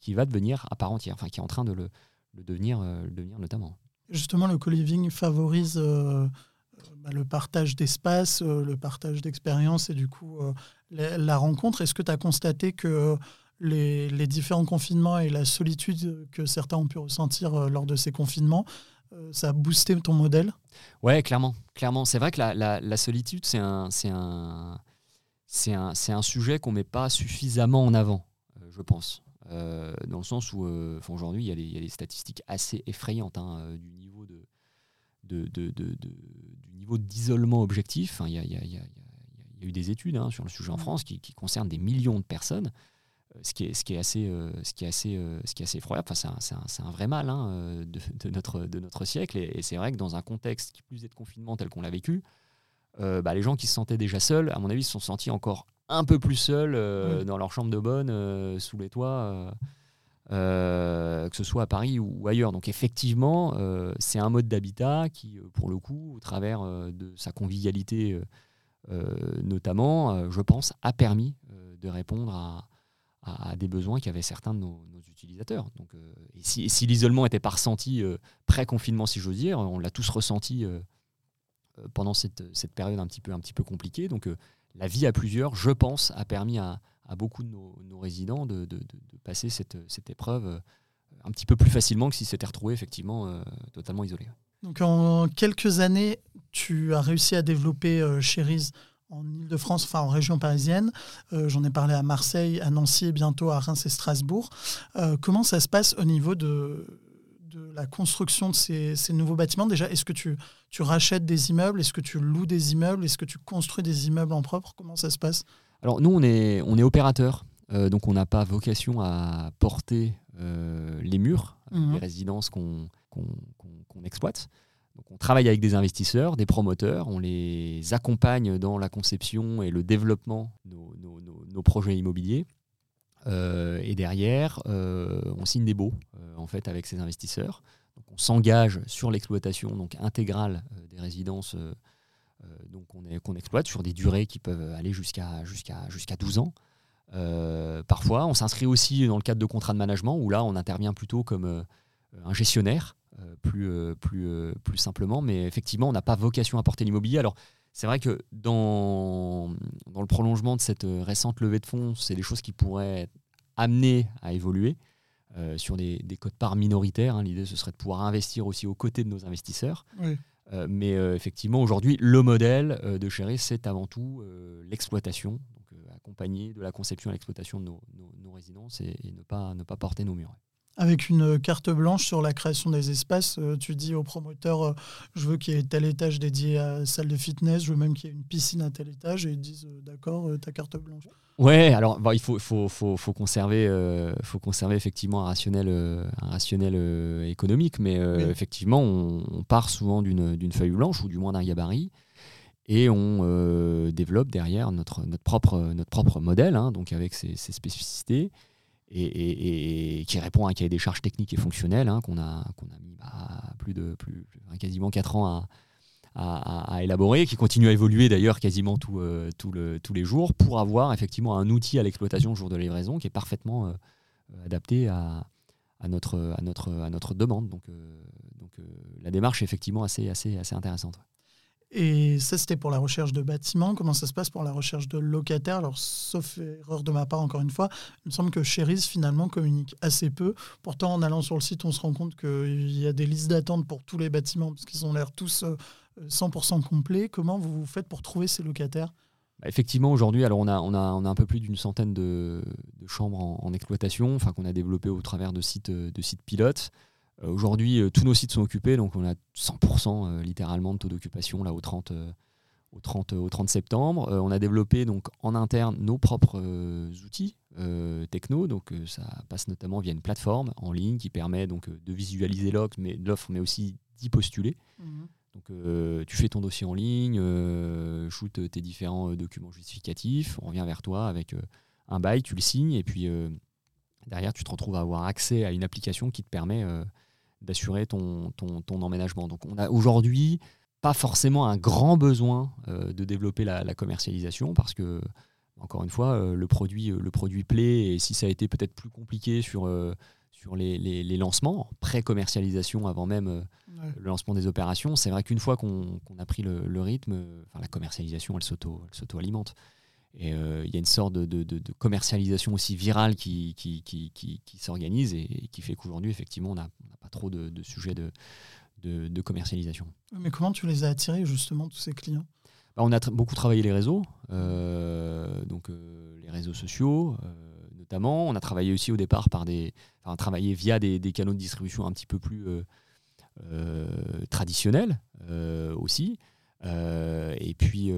qui, va devenir à part entière, enfin qui est en train de le, devenir, euh, le devenir notamment. Justement, le co-living favorise euh, le partage d'espace, le partage d'expérience et du coup la, rencontre. Est-ce que tu as constaté que les, les, différents confinements et la solitude que certains ont pu ressentir lors de ces confinements, ça a boosté ton modèle? Ouais, clairement. clairement. C'est vrai que la, solitude, c'est un, un, c'est un, un, sujet qu'on ne met pas suffisamment en avant, euh, je pense. Euh, dans le sens où euh, aujourd'hui, il y, a des statistiques assez effrayantes hein, du niveau de, de, de, niveau d'isolement objectif. Il y, y, a eu des études hein, sur le sujet en France qui, qui, concernent des millions de personnes, ce qui est, ce qui est assez, ce qui est assez, ce qui est assez effroyable. Enfin, c'est un, un, vrai mal hein, de, notre, de notre siècle. Et, et c'est vrai que dans un contexte qui plus est de confinement tel qu'on l'a vécu, bah, les gens qui se sentaient déjà seuls, à mon avis, se sont sentis encore un peu plus seuls dans leur chambre de bonne, sous les toits. Que ce soit à Paris ou, ailleurs. Donc effectivement, c'est un mode d'habitat qui, pour le coup, au travers de sa convivialité notamment, je pense, a permis de répondre à, des besoins qu'avaient certains de nos, utilisateurs. Donc, euh, si, l'isolement n'était pas ressenti euh, pré-confinement, si j'ose dire, on l'a tous ressenti euh, pendant cette, période un petit peu compliquée. Donc la vie à plusieurs, je pense, a permis à, beaucoup de nos, résidents de, passer cette, épreuve un petit peu plus facilement que s'ils s'étaient retrouvés effectivement totalement isolés. Donc en quelques années, tu as réussi à développer Cherise en Ile-de-France, enfin en région parisienne. Euh, j'en ai parlé à Marseille, à Nancy et bientôt à Reims et Strasbourg. Euh, comment ça se passe au niveau de, la construction de ces, nouveaux bâtiments? Déjà, est-ce que tu rachètes des immeubles? Est-ce que tu loues des immeubles? Est-ce que tu construis des immeubles en propre? Comment ça se passe? Alors nous, on est, on est opérateur. Euh, donc on n'a pas vocation à porter les murs, mmh. les résidences qu'on exploite on travaille avec des investisseurs, des promoteurs, on les accompagne dans la conception et le développement de nos, projets immobiliers. Euh, et derrière, euh, on signe des baux euh, en fait avec ces investisseurs. on s'engage sur l'exploitation donc intégrale des résidences donc qu'on exploite sur des durées qui peuvent aller jusqu'à jusqu'à jusqu'à 12 ans. parfois, on s'inscrit aussi dans le cadre de contrats de management où là, on intervient plutôt comme un gestionnaire euh, plus, euh, plus, euh, plus simplement. Mais effectivement, on n'a pas vocation à porter l'immobilier. Alors, c'est vrai que dans, dans le prolongement de cette récente levée de fonds, c'est des choses qui pourraient amenées à évoluer sur des, des codes-parts minoritaires. Hein. L'idée, ce serait de pouvoir investir aussi aux côtés de nos investisseurs. Mais effectivement, aujourd'hui, le modèle de Chéri, c'est avant tout l'exploitation, donc accompagner de la conception à l'exploitation de nos, résidences et, ne pas porter nos murs avec une carte blanche sur la création des espaces. Euh, tu dis au promoteur, euh, je veux qu'il y ait tel étage dédié à salle de fitness, je veux même qu'il y ait une piscine à tel étage, et ils disent, euh, d'accord, ta carte blanche. Ouais, alors il faut, faut, faut, faut conserver, faut conserver effectivement un rationnel, un rationnel économique, mais effectivement, on, part souvent d'une feuille blanche, ou du moins d'un gabarit, et on développe derrière notre, notre, propre, notre propre modèle, hein, donc avec ses spécificités et, qui répond à un cahier des charges techniques et fonctionnelles hein, qu'on a, a mis bah, plus de plus, quasiment 4 ans à, à, élaborer, qui continue à évoluer d'ailleurs quasiment euh, tous les jours pour avoir effectivement un outil à l'exploitation le jour de livraison qui est parfaitement euh, adapté à, notre, à, notre, à notre demande. Donc, euh, donc la démarche est effectivement assez, assez, assez intéressante. Et ça, c'était pour la recherche de bâtiments. Comment ça se passe pour la recherche de locataires? Alors, sauf erreur de ma part, encore une fois, il me semble que Cherise, finalement, communique assez peu. Pourtant, en allant sur le site, on se rend compte qu'il y a des listes d'attente pour tous les bâtiments, parce qu'ils ont l'air tous 100% euh, complets. Comment vous faites pour trouver ces locataires? Bah, Effectivement, aujourd'hui, alors on a, on, a, on a un peu plus d'une centaine de, chambres en, exploitation, enfin qu'on a développé au travers de sites, de sites pilotes. Euh, aujourd'hui, euh, tous nos sites sont occupés, donc on a 100% euh, littéralement de taux d'occupation là au 30, au 30, au 30 septembre. on a développé donc en interne nos propres outils techno, donc ça passe notamment via une plateforme en ligne qui permet donc de visualiser l'offre, mais, mais aussi d'y postuler. Mhm. Donc tu fais ton dossier en ligne, shoot tes différents documents justificatifs, on revient vers toi avec un bail, tu le signes et puis derrière tu te retrouves à avoir accès à une application qui te permet d'assurer ton, ton, ton, emménagement. Donc on a aujourd'hui pas forcément un grand besoin euh, de développer la, commercialisation parce que, encore une fois, euh, le, produit, euh, le produit plaît et si ça a été peut-être plus compliqué sur, sur les, les, lancements, pré-commercialisation avant même le lancement des opérations, c'est vrai qu'une fois qu'on a pris le, le rythme, la commercialisation, elle s'auto-alimente. Et il y a une sorte de, de, de, commercialisation aussi virale qui, qui, qui, qui s'organise et, qui fait qu'aujourd'hui, effectivement, on n'a pas trop de, sujets de, commercialisation. Mais comment tu les as attirés, justement, tous ces clients? Bah, On a beaucoup travaillé les réseaux, euh, donc euh, les réseaux sociaux euh, notamment. On a travaillé aussi au départ par des, enfin, travaillé via des, des, canaux de distribution un petit peu plus traditionnels aussi. et puis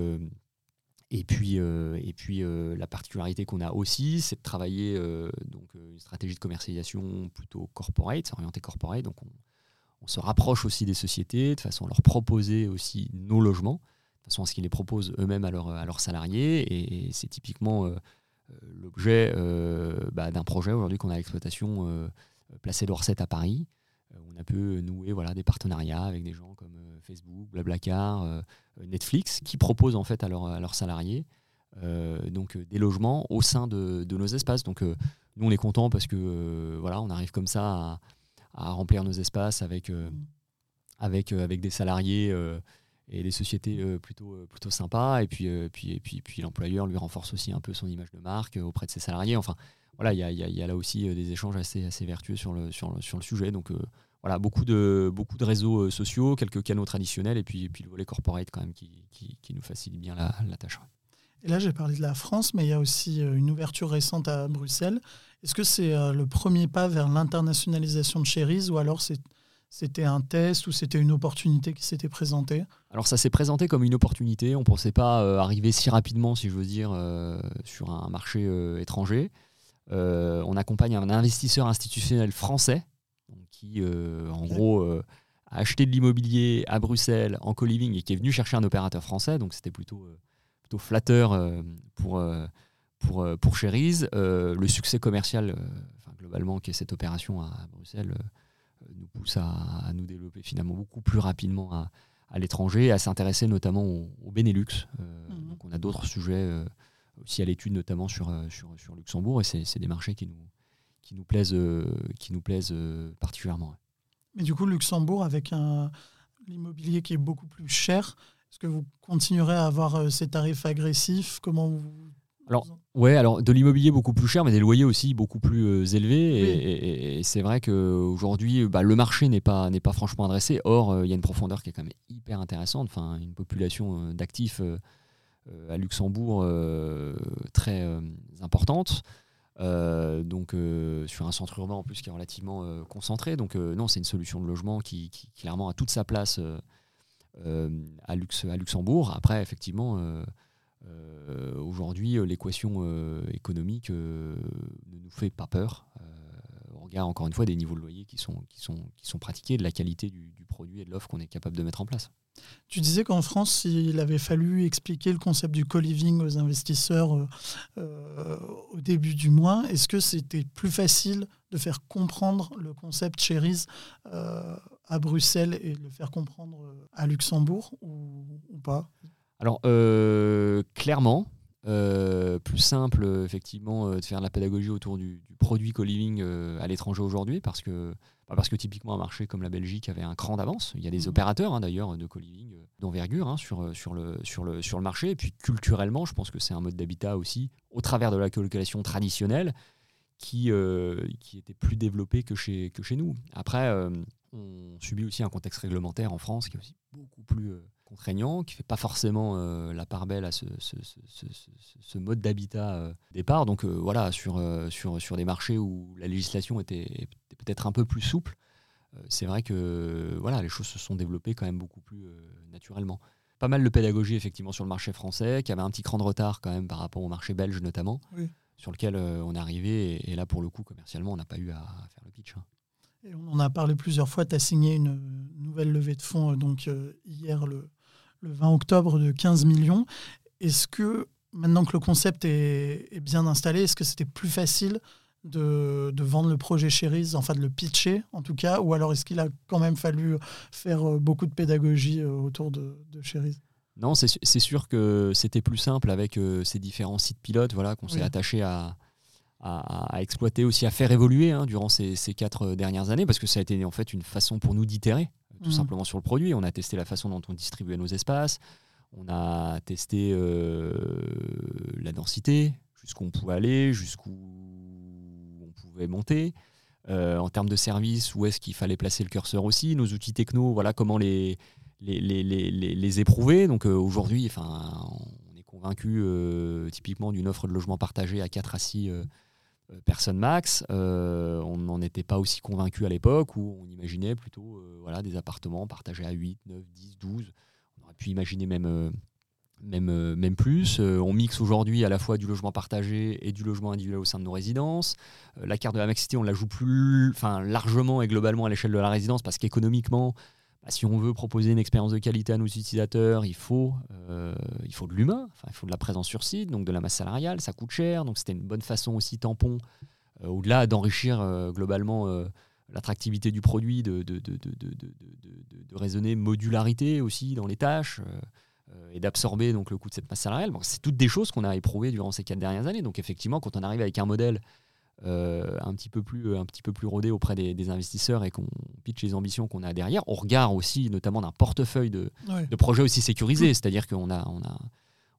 et puis, euh, et puis euh, la particularité qu'on a aussi, c'est de travailler euh, donc, une stratégie de commercialisation plutôt corporate, orientée corporate. Donc on, se rapproche aussi des sociétés de façon à leur proposer aussi nos logements, façon à ce qu'ils les proposent eux-mêmes à, leurs salariés. Et, c'est typiquement l'objet bah, d'un projet aujourd'hui qu'on a à l'exploitation placé d'Orset à Paris. on a pu nouer voilà, des partenariats avec des gens comme Facebook, Blablacar, Netflix, qui proposent en fait à, leurs salariés donc des logements au sein de, nos espaces. Donc nous, on est content parce que voilà, on arrive comme ça à, remplir nos espaces avec, euh, avec, euh, avec des salariés euh, et des sociétés plutôt, plutôt sympas. Et puis, puis, et puis, puis l'employeur lui renforce aussi un peu son image de marque auprès de ses salariés. Enfin, voilà, il y a, y a, là aussi des échanges assez, assez vertueux sur le, sur le, sur le sujet. Donc, voilà, beaucoup de, beaucoup de réseaux sociaux, quelques canaux traditionnels, et puis, puis le volet corporate quand même qui, qui, qui nous facilite bien la, la tâche. Et là, j'ai parlé de la France, mais il y a aussi une ouverture récente à Bruxelles. Est-ce que c'est euh, le premier pas vers l'internationalisation de Cherise ou alors c'était un test ou c'était une opportunité qui s'était présentée? Alors ça s'est présenté comme une opportunité. On ne pensait pas euh, arriver si rapidement, si je veux dire, euh, sur un marché étranger. on accompagne un investisseur institutionnel français qui, en gros, a acheté de l'immobilier à Bruxelles en co-living et qui est venu chercher un opérateur français. Donc c'était plutôt, plutôt flatteur pour pour, euh, pour euh, le succès commercial, euh, globalement, qui est cette opération à, Bruxelles, nous pousse à, nous développer finalement beaucoup plus rapidement à, à l'étranger, à s'intéresser notamment au, Benelux. Mhm. Donc on a d'autres sujets aussi à l'étude, notamment sur, sur, sur, Luxembourg, et c'est des marchés qui nous, qui nous plaisent, qui nous plaisent particulièrement. Mais du coup, Luxembourg, avec un l'immobilier qui est beaucoup plus cher, est-ce que vous continuerez à avoir ces tarifs agressifs? Comment vous alors, ouais, alors de l'immobilier beaucoup plus cher, mais des loyers aussi beaucoup plus euh, élevés. Et, c'est vrai qu'aujourd'hui, bah, le marché n'est pas, pas franchement adressé. Or, euh, il y a une profondeur qui est quand même hyper intéressante. Enfin, une population euh, d'actifs à Luxembourg très importante. Donc, sur un centre urbain en plus qui est relativement concentré. Donc, non, c'est une solution de logement qui, clairement a toute sa place à, à Luxembourg. Après, effectivement euh, aujourd'hui, euh, l'équation euh, économique ne nous fait pas peur. On regarde encore une fois des niveaux de loyer qui sont, qui sont, qui sont pratiqués, de la qualité du, produit et de l'offre qu'on est capable de mettre en place. Tu disais qu'en France, il avait fallu expliquer le concept du co-living aux investisseurs au début du mois. Est-ce que c'était plus facile de faire comprendre le concept Cherise à Bruxelles et de le faire comprendre à Luxembourg ou pas? Alors, euh, clairement, euh, plus simple, effectivement, euh, de faire de la pédagogie autour du, produit co-living à l'étranger aujourd'hui, parce que, bah, parce que typiquement un marché comme la Belgique avait un cran d'avance. Il y a des mmh. opérateurs hein, d'ailleurs de co-living d'envergure hein, sur, sur, le, sur, le, sur le marché. Et puis culturellement, je pense que c'est un mode d'habitat aussi, au travers de la colocation traditionnelle, qui, qui était plus développé que chez, que chez nous. Après, on subit aussi un contexte réglementaire en France qui est aussi beaucoup plus contraignant, qui ne fait pas forcément euh, la part belle à ce, mode d'habitat euh, départ. Donc euh, voilà, sur, sur, sur des marchés où la législation était, peut-être un peu plus souple, c'est vrai que voilà, les choses se sont développées quand même beaucoup plus naturellement. Pas mal de pédagogie effectivement sur le marché français, qui avait un petit cran de retard quand même par rapport au marché belge notamment, sur lequel on est arrivé. Et, là, pour le coup, commercialement, on n'a pas eu à, faire le pitch. Et on en a parlé plusieurs fois. Tu as signé une nouvelle levée de fonds donc hier le, le 20 octobre de 15 millions. Est-ce que maintenant que le concept est, bien installé, est-ce que c'était plus facile de, vendre le projet Cherise, enfin de le pitcher en tout cas, ou alors est-ce qu'il a quand même fallu faire euh, beaucoup de pédagogie euh, autour de, de Cherise non, c'est sûr que c'était plus simple avec euh, ces différents sites pilotes voilà, qu'on s'est attaché à, à, exploiter, aussi à faire évoluer hein, durant ces, ces, quatre dernières années, parce que ça a été en fait une façon pour nous d'itérer tout mm. simplement sur le produit. On a testé la façon dont on distribuait nos espaces, on a testé euh, la densité, jusqu'où on pouvait aller, jusqu'où on pouvait monter. Euh, en termes de service, où est-ce qu'il fallait placer le curseur aussi, nos outils techno, voilà comment les, les, les, les, les éprouver. Donc euh, aujourd'hui, enfin, on est convaincu typiquement d'une offre de logement partagé à 4 à 6 euh, personne max. Euh, on n'en était pas aussi convaincu à l'époque où on imaginait plutôt euh, voilà, des appartements partagés à 8, 9, 10, 12. On aurait pu imaginer même, même, même plus. on mixe aujourd'hui à la fois du logement partagé et du logement individuel au sein de nos résidences. la carte de la mixité, on la joue plus enfin, largement et globalement à l'échelle de la résidence parce qu'économiquement, bah, si on veut proposer une expérience de qualité à nos utilisateurs, il faut, il faut de l'humain, il faut de la présence sur site, donc de la masse salariale, ça coûte cher, donc c'était une bonne façon aussi tampon, au-delà d'enrichir globalement l'attractivité du produit, de, raisonner modularité aussi dans les tâches euh, et d'absorber donc le coût de cette masse salariale. C'est toutes des choses qu'on a éprouvées durant ces quatre dernières années. Donc effectivement, quand on arrive avec un modèle euh, un, petit peu plus, un petit peu plus rodé auprès des, investisseurs et qu'on pitch les ambitions qu'on a derrière, on regarde aussi notamment d'un portefeuille de, de, projets aussi sécurisés. Mmh. C'est-à-dire qu'on a, on a,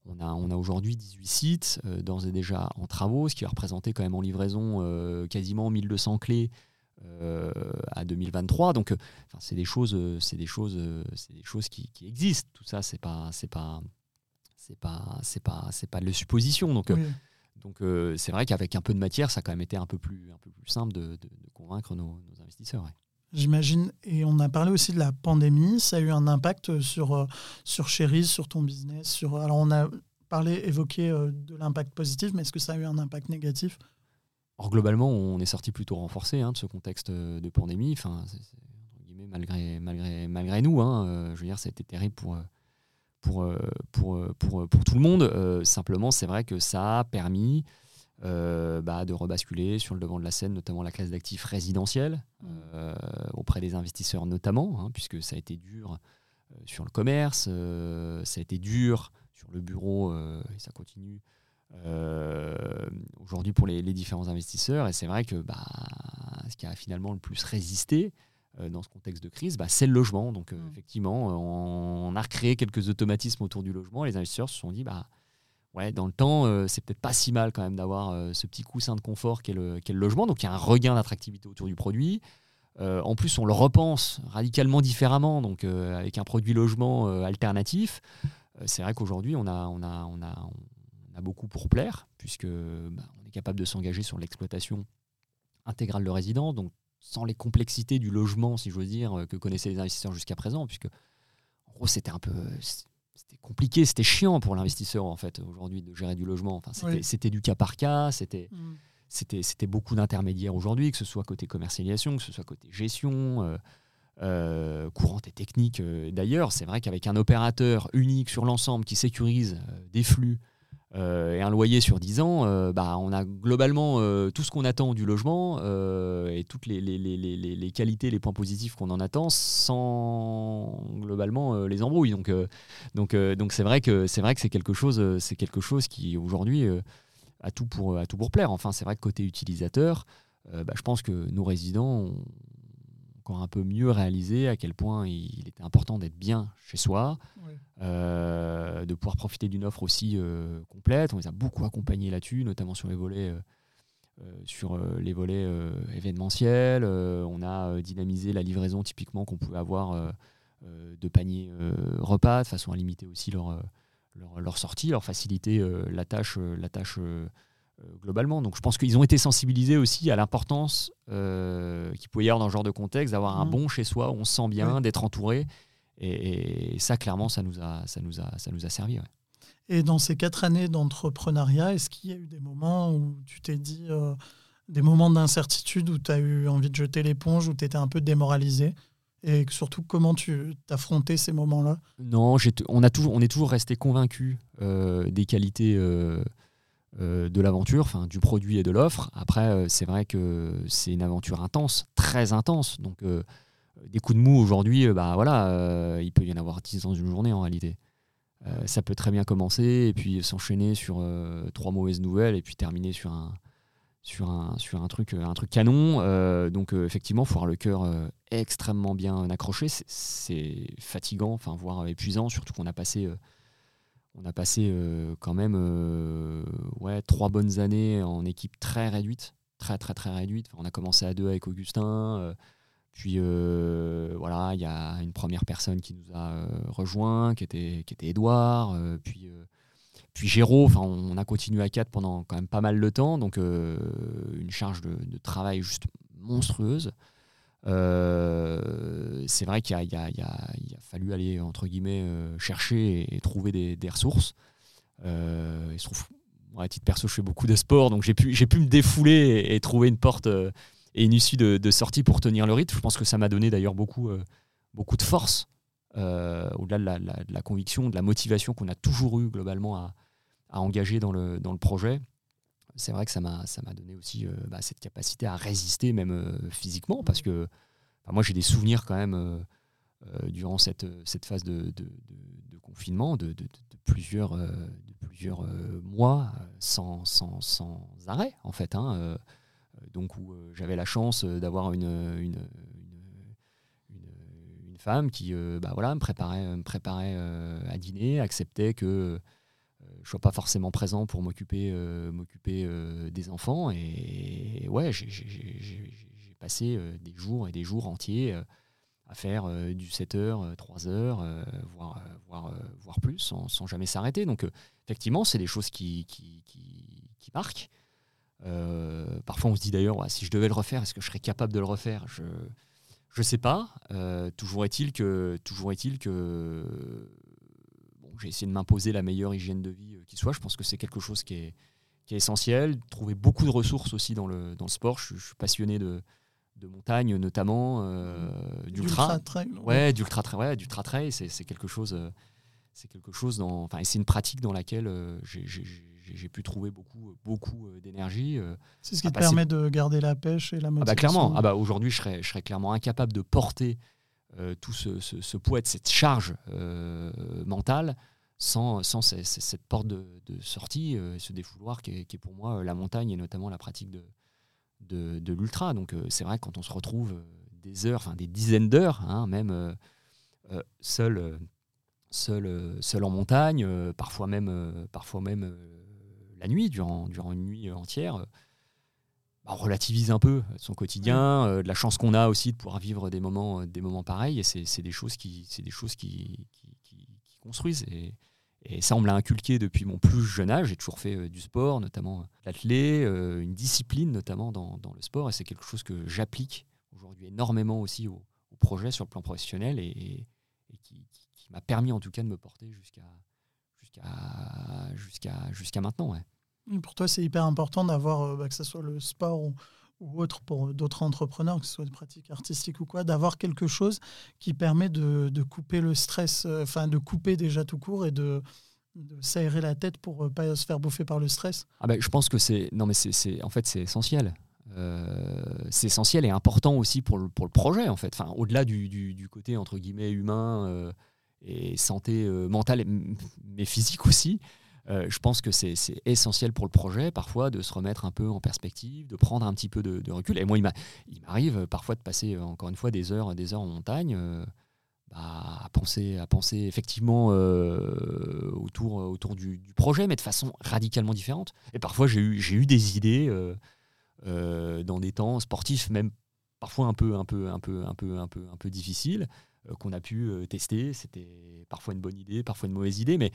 on a, on a aujourd'hui 18 sites, euh, d'ores et déjà en travaux, ce qui va représenter quand même en livraison quasiment 1200 clés euh, à 2023. Donc, euh, c'est des choses, euh, c'est des choses, c'est des choses qui, existent. Tout ça, c'est pas, c'est pas, c'est pas, c'est pas, c'est pas de la supposition. Donc, donc c'est vrai qu'avec un peu de matière, ça a quand même été un peu plus, un peu plus simple de, convaincre nos, investisseurs. J'imagine. Et on a parlé aussi de la pandémie. Ça a eu un impact sur, sur Cherise, sur ton business. Sur... Alors, on a parlé, évoqué de l'impact positif, mais est-ce que ça a eu un impact négatif? Or, globalement, on est sorti plutôt renforcé hein, de ce contexte euh, de pandémie. Enfin, malgré, malgré, malgré nous, hein, euh, je veux dire, ça a été terrible pour, euh, pour, pour, pour, pour tout le monde. simplement, c'est vrai que ça a permis bah, de rebasculer sur le devant de la scène, notamment la classe d'actifs résidentiels, auprès des investisseurs notamment, hein, puisque ça a été dur sur le commerce, ça a été dur sur le bureau, et ça continue euh, aujourd'hui pour les, différents investisseurs. Et c'est vrai que bah, ce qui a finalement le plus résisté euh, dans ce contexte de crise, bah, c'est le logement. Donc euh, mm. effectivement, on, a recréé quelques automatismes autour du logement. les investisseurs se sont dit, bah, ouais, dans le temps, c'est peut-être pas si mal quand même d'avoir ce petit coussin de confort qu'est le, le, logement. Donc il y a un regain d'attractivité autour du produit. en plus, on le repense radicalement différemment, donc avec un produit logement alternatif. c'est vrai qu'aujourd'hui, on a, on, a, on, a, a beaucoup pour plaire, puisque bah, on est capable de s'engager sur l'exploitation intégrale de résidence, donc sans les complexités du logement, si j'ose dire, euh, que connaissaient les investisseurs jusqu'à présent, puisque en gros c'était un peu c'était compliqué, c'était chiant pour l'investisseur en fait aujourd'hui de gérer du logement. Enfin, c'était du cas par cas, c'était mm. c'était beaucoup d'intermédiaires aujourd'hui, que ce soit côté commercialisation, que ce soit côté gestion. Euh, euh, courante et technique d'ailleurs. C'est vrai qu'avec un opérateur unique sur l'ensemble qui sécurise des flux, et un loyer sur 10 ans, euh, bah, on a globalement euh, tout ce qu'on attend du logement et toutes les, les, les, les, qualités, les points positifs qu'on en attend sans globalement les embrouilles. Donc, donc, donc c'est vrai que c'est vrai que c'est quelque chose, c'est quelque chose qui aujourd'hui a tout pour a tout pour plaire. Enfin, c'est vrai que côté utilisateur, bah, je pense que nos résidents encore un peu mieux réalisé à quel point il était important d'être bien chez soi, euh, de pouvoir profiter d'une offre aussi euh, complète. On les a beaucoup accompagnés là-dessus, notamment sur les volets, euh, sur les volets événementiels. on a dynamisé la livraison typiquement qu'on pouvait avoir de paniers repas de façon à limiter aussi leur, leur, leur sortie, leur faciliter la tâche, la tâche globalement. Donc je pense qu'ils ont été sensibilisés aussi à l'importance euh, qu'il pouvait y avoir dans ce genre de contexte, d'avoir un mmh. bon chez soi, où on se sent bien, d'être entouré. Et, ça, clairement, ça nous a, ça nous a, ça nous a servi. Et dans ces quatre années d'entrepreneuriat, est-ce qu'il y a eu des moments où tu t'es dit, euh, des moments d'incertitude, où tu as eu envie de jeter l'éponge, où tu étais un peu démoralisé? Et surtout, comment tu affronté ces moments-là? Non, on, a toujours, on est toujours resté convaincu des qualités euh, de l'aventure, enfin du produit et de l'offre. Après, euh, c'est vrai que c'est une aventure intense, très intense. Donc, euh, des coups de mou aujourd'hui, bah voilà, il peut y en avoir 10 dans une journée en réalité. ça peut très bien commencer et puis s'enchaîner sur trois mauvaises nouvelles et puis terminer sur un, sur un, sur un, truc, un truc canon. donc, effectivement, il faut avoir le cœur extrêmement bien accroché. C'est fatigant, voire épuisant, surtout qu'on a passé on a passé euh, quand même euh, trois bonnes années en équipe très réduite, très très très réduite. on a commencé à deux avec Augustin, euh, puis voilà, il y a une première personne qui nous a rejoint, qui était qui Edouard, puis puis Géraud. On a continué à quatre pendant quand même pas mal de temps, donc une charge de travail juste monstrueuse. Euh, c'est vrai qu'il a, fallu aller, entre guillemets, euh, chercher et, trouver des, ressources. Euh, il se trouve, à titre perso, je fais beaucoup de sport, donc j'ai pu, me défouler et, trouver une porte et une issue de, sortie pour tenir le rythme. Je pense que ça m'a donné d'ailleurs beaucoup, de force, au-delà de la, conviction, de la motivation qu'on a toujours eu globalement à, engager dans le projet. C'est vrai que ça m'a donné aussi bah, cette capacité à résister, même physiquement, parce que moi j'ai des souvenirs quand même durant cette, cette phase de, de, confinement de, plusieurs, de plusieurs mois sans, sans, sans, arrêt, en fait. Hein, donc où euh, j'avais la chance euh, d'avoir une, une, une, femme qui euh, bah voilà, me préparait, me préparait à dîner, acceptait que je ne sois pas forcément présent pour m'occuper m'occuper des enfants. Et, ouais, j'ai passé des jours et des jours entiers à faire du 7h, 3h, voire, voire, voire plus, sans, sans jamais s'arrêter. Donc effectivement, c'est des choses qui, qui, qui, marquent. Euh, parfois, on se dit d'ailleurs, si je devais le refaire, est-ce que je serais capable de le refaire? Je ne sais pas. Euh, toujours est-il que, toujours est-il que bon, j'ai essayé de m'imposer la meilleure hygiène de vie euh, qui soit. Je pense que c'est quelque chose qui est, qui est essentiel. Trouver beaucoup de ressources aussi dans le, dans le sport. Je, suis passionné de, de montagne, notamment d'ultra. trail. Ouais, d'ultra trail. Ouais, d'ultra trail, c'est quelque chose. c'est quelque chose dans. Enfin, c'est une pratique dans laquelle j'ai j'ai pu trouver beaucoup, beaucoup euh, d'énergie. Euh, c'est ce qui te permet de garder la pêche et la motivation. Ah bah clairement, ah bah aujourd'hui je serais, je serais clairement incapable de porter euh, tout ce, ce, poids, de cette charge mentale sans, sans cette porte de, sortie, ce défouloir qui est, qui est, pour moi la montagne et notamment la pratique de, de, de l'ultra. Donc c'est vrai quand on se retrouve des heures, enfin des dizaines d'heures, hein, même seul, seul, seul en montagne, parfois même, parfois même la nuit, durant, durant une nuit entière, bah, on relativise un peu son quotidien, euh, de la chance qu'on a aussi de pouvoir vivre des moments, euh, des moments pareils. Et c'est des choses qui, des choses qui, qui, construisent. Et, et, ça, on me l'a inculqué depuis mon plus jeune âge. J'ai toujours fait euh, du sport, notamment l'athlé, une discipline notamment dans, dans le sport. Et c'est quelque chose que j'applique aujourd'hui énormément aussi au, projet sur le plan professionnel et, qui, m'a permis en tout cas de me porter jusqu'à jusqu'à jusqu'à maintenant. Ouais. pour toi, c'est hyper important d'avoir, euh, bah, que ce soit le sport ou, autre pour d'autres entrepreneurs, que ce soit des pratiques artistiques ou quoi, d'avoir quelque chose qui permet de, de couper le stress, euh, enfin de couper déjà tout court et de, s'aérer la tête pour ne euh, pas se faire bouffer par le stress. Ah ben, je pense que c'est non mais c'est en fait c'est essentiel. c'est essentiel et important aussi pour le, pour le projet en fait. Enfin, au-delà du, du, côté entre guillemets humain et santé euh, mentale, mais physique aussi. Euh, je pense que c'est essentiel pour le projet, parfois, de se remettre un peu en perspective, de prendre un petit peu de, recul. Et moi, il m'arrive parfois de passer, encore une fois, des heures, des heures en montagne, euh, bah, à, penser, effectivement autour, du, projet, mais de façon radicalement différente. Et parfois, j'ai eu, eu des idées dans des temps sportifs, même parfois un peu, un peu, un peu, un peu, un peu, un peu difficiles. Euh, qu'on a pu euh, tester. C'était parfois une bonne idée, parfois une mauvaise idée, mais,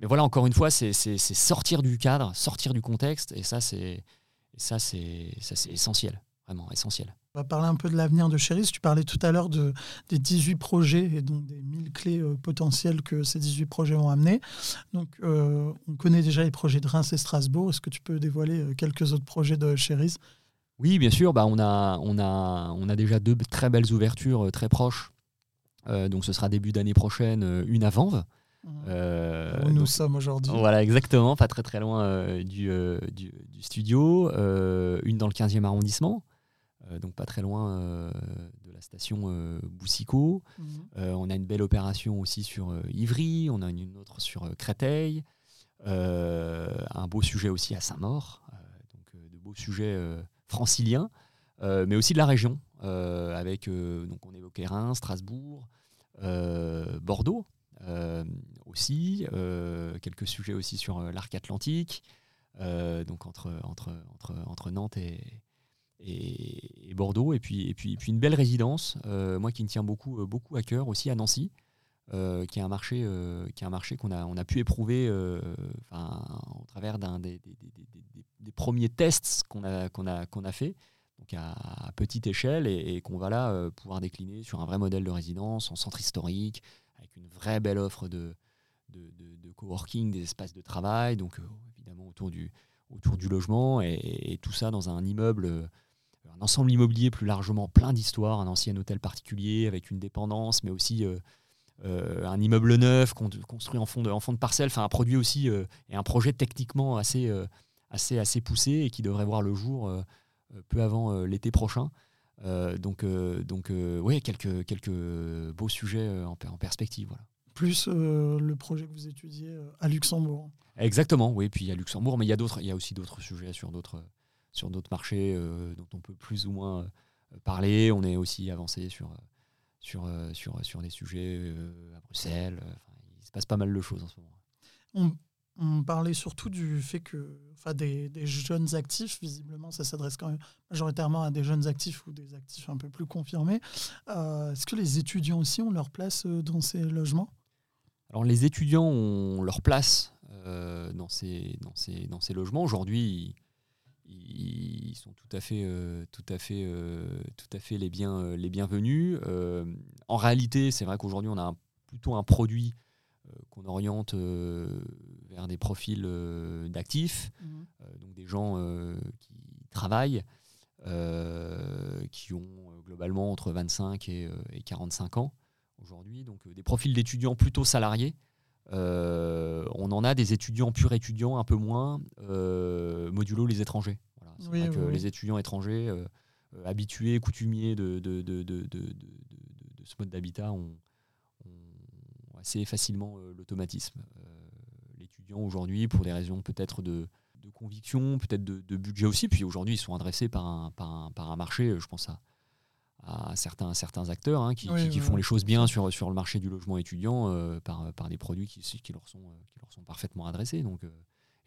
mais voilà, encore une fois, c'est sortir du cadre, sortir du contexte, et ça, c'est essentiel, vraiment essentiel. On va parler un peu de l'avenir de Cheris. Tu parlais tout à l'heure de, des 18 projets et donc des 1000 clés euh, potentielles que ces 18 projets vont amener. Donc, on connaît déjà les projets de Reims et Strasbourg. Est-ce que tu peux dévoiler quelques autres projets de Cheris Oui, bien sûr. Bah, on, a, on, a, on a déjà deux très belles ouvertures très proches euh, donc ce sera début d'année prochaine, euh, une à Vanves. Mmh. Euh, Où nous sommes aujourd'hui. Voilà, exactement, pas très très loin du, du, studio. une dans le 15e arrondissement, donc pas très loin de la station Boussicot. Mmh. on a une belle opération aussi sur Ivry, on a une autre sur Créteil. un beau sujet aussi à Saint-Maur, donc de beaux sujets franciliens, mais aussi de la région. Euh, avec, euh, donc on évoquait Reims, Strasbourg, euh, Bordeaux aussi, quelques sujets aussi sur l'arc atlantique, donc entre, entre, entre, entre Nantes et, et, Bordeaux, et puis, et, puis, puis une belle résidence, moi qui me tient beaucoup, beaucoup à cœur aussi à Nancy, qui est un marché, qui est un marché qu'on a, on a pu éprouver au travers d'un des, des, des, des, premiers tests qu'on a, qu'on a, qu'on a fait donc à, petite échelle, et, qu'on va là euh, pouvoir décliner sur un vrai modèle de résidence, en centre historique, avec une vraie belle offre de, de, coworking, des espaces de travail, donc euh, évidemment autour du, autour du logement, et, tout ça dans un immeuble, un ensemble immobilier plus largement plein d'histoires, un ancien hôtel particulier avec une dépendance, mais aussi un immeuble neuf construit en fond de, en fond de parcelle, enfin un produit aussi et un projet techniquement assez, assez, assez poussé et qui devrait voir le jour peu avant l'été prochain. donc, donc oui, quelques, quelques beaux sujets en, en perspective. Voilà plus euh, le projet que vous étudiez euh, à Luxembourg. Exactement, oui, puis à Luxembourg, mais il y a d'autres, il y a aussi d'autres sujets sur d'autres sur d'autres marchés euh, dont on peut plus ou moins parler. On est aussi avancé sur sur sur sur des sujets à Bruxelles. il se passe pas mal de choses en ce moment. On, on parlait surtout du fait que, enfin, des, jeunes actifs, visiblement, ça s'adresse quand même majoritairement à des jeunes actifs ou des actifs un peu plus confirmés. Est-ce que les étudiants aussi ont leur place dans ces logements? Alors les étudiants ont leur place euh, dans, ces, logements. Aujourd'hui, ils, sont tout à fait, euh, tout à fait, euh, tout à fait les bienvenus. en réalité, c'est vrai qu'aujourd'hui, on a plutôt un produit qu'on oriente vers des profils d'actifs, mmh. donc des gens qui travaillent, qui ont globalement entre 25 et, et 45 ans aujourd'hui, donc euh, des profils d'étudiants plutôt salariés. Euh, on en a des étudiants purs étudiants, un peu moins, euh, modulo les étrangers. Voilà. que les étudiants étrangers habitués, coutumiers de, de, de, de, ce mode d'habitat ont, assez facilement l'automatisme. Aujourd'hui, pour des raisons peut-être de, conviction, peut-être de, budget aussi, puis aujourd'hui ils sont adressés par un, par un, par un marché, je pense à, à certains, certains acteurs hein, qui, font les choses bien sur, sur le marché du logement étudiant euh, par, par des produits qui, qui, leur sont, euh, qui leur sont parfaitement adressés donc, euh,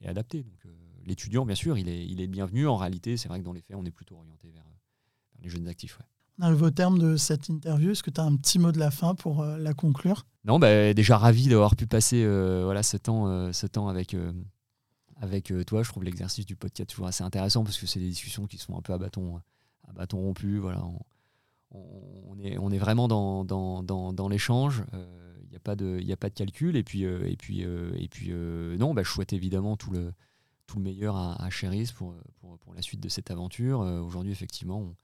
et adaptés. Donc, l'étudiant, bien sûr, il est, il est bienvenu. En réalité, c'est vrai que dans les faits, on est plutôt orienté vers, les jeunes actifs. On terme de cette interview. Est-ce que tu as un petit mot de la fin pour la conclure? Non, bah, déjà ravi d'avoir pu passer voilà, ce temps, ce temps avec avec toi. Je trouve l'exercice du podcast toujours assez intéressant parce que c'est des discussions qui sont un peu à bâton, à bâton rompu. Voilà, on, est, on est vraiment dans, dans, dans, l'échange. Il euh, n'y a, pas de, a pas de calcul. Et puis, euh, et puis, euh, et puis non, bah, je souhaite évidemment tout le, tout le meilleur à, à Cheris pour, pour, pour, la suite de cette aventure. Aujourd'hui, effectivement, on,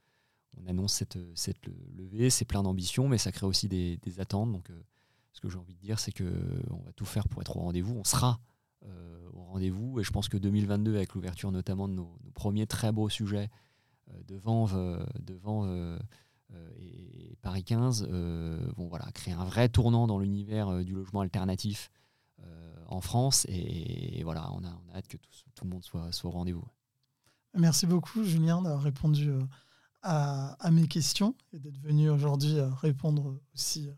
annonce cette, levée. C'est plein d'ambition, mais ça crée aussi des, attentes. Donc, ce que j'ai envie de dire, c'est qu'on va tout faire pour être au rendez-vous. On sera au rendez-vous. Et je pense que 2022, avec l'ouverture notamment de nos, premiers très beaux sujets devant, devant euh, et Paris 15 euh, vont voilà, créer un vrai tournant dans l'univers euh, du logement alternatif en France. Et, voilà, on a, on hâte que tout, le monde soit au rendez-vous. Merci beaucoup, Julien, d'avoir répondu à, à, mes questions et d'être venu aujourd'hui répondre aussi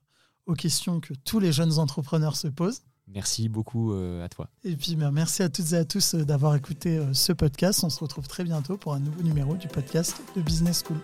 aux questions que tous les jeunes entrepreneurs se posent. Merci beaucoup à toi. Et puis ben, merci à toutes et à tous d'avoir écouté ce podcast. On se retrouve très bientôt pour un nouveau numéro du podcast de Business School.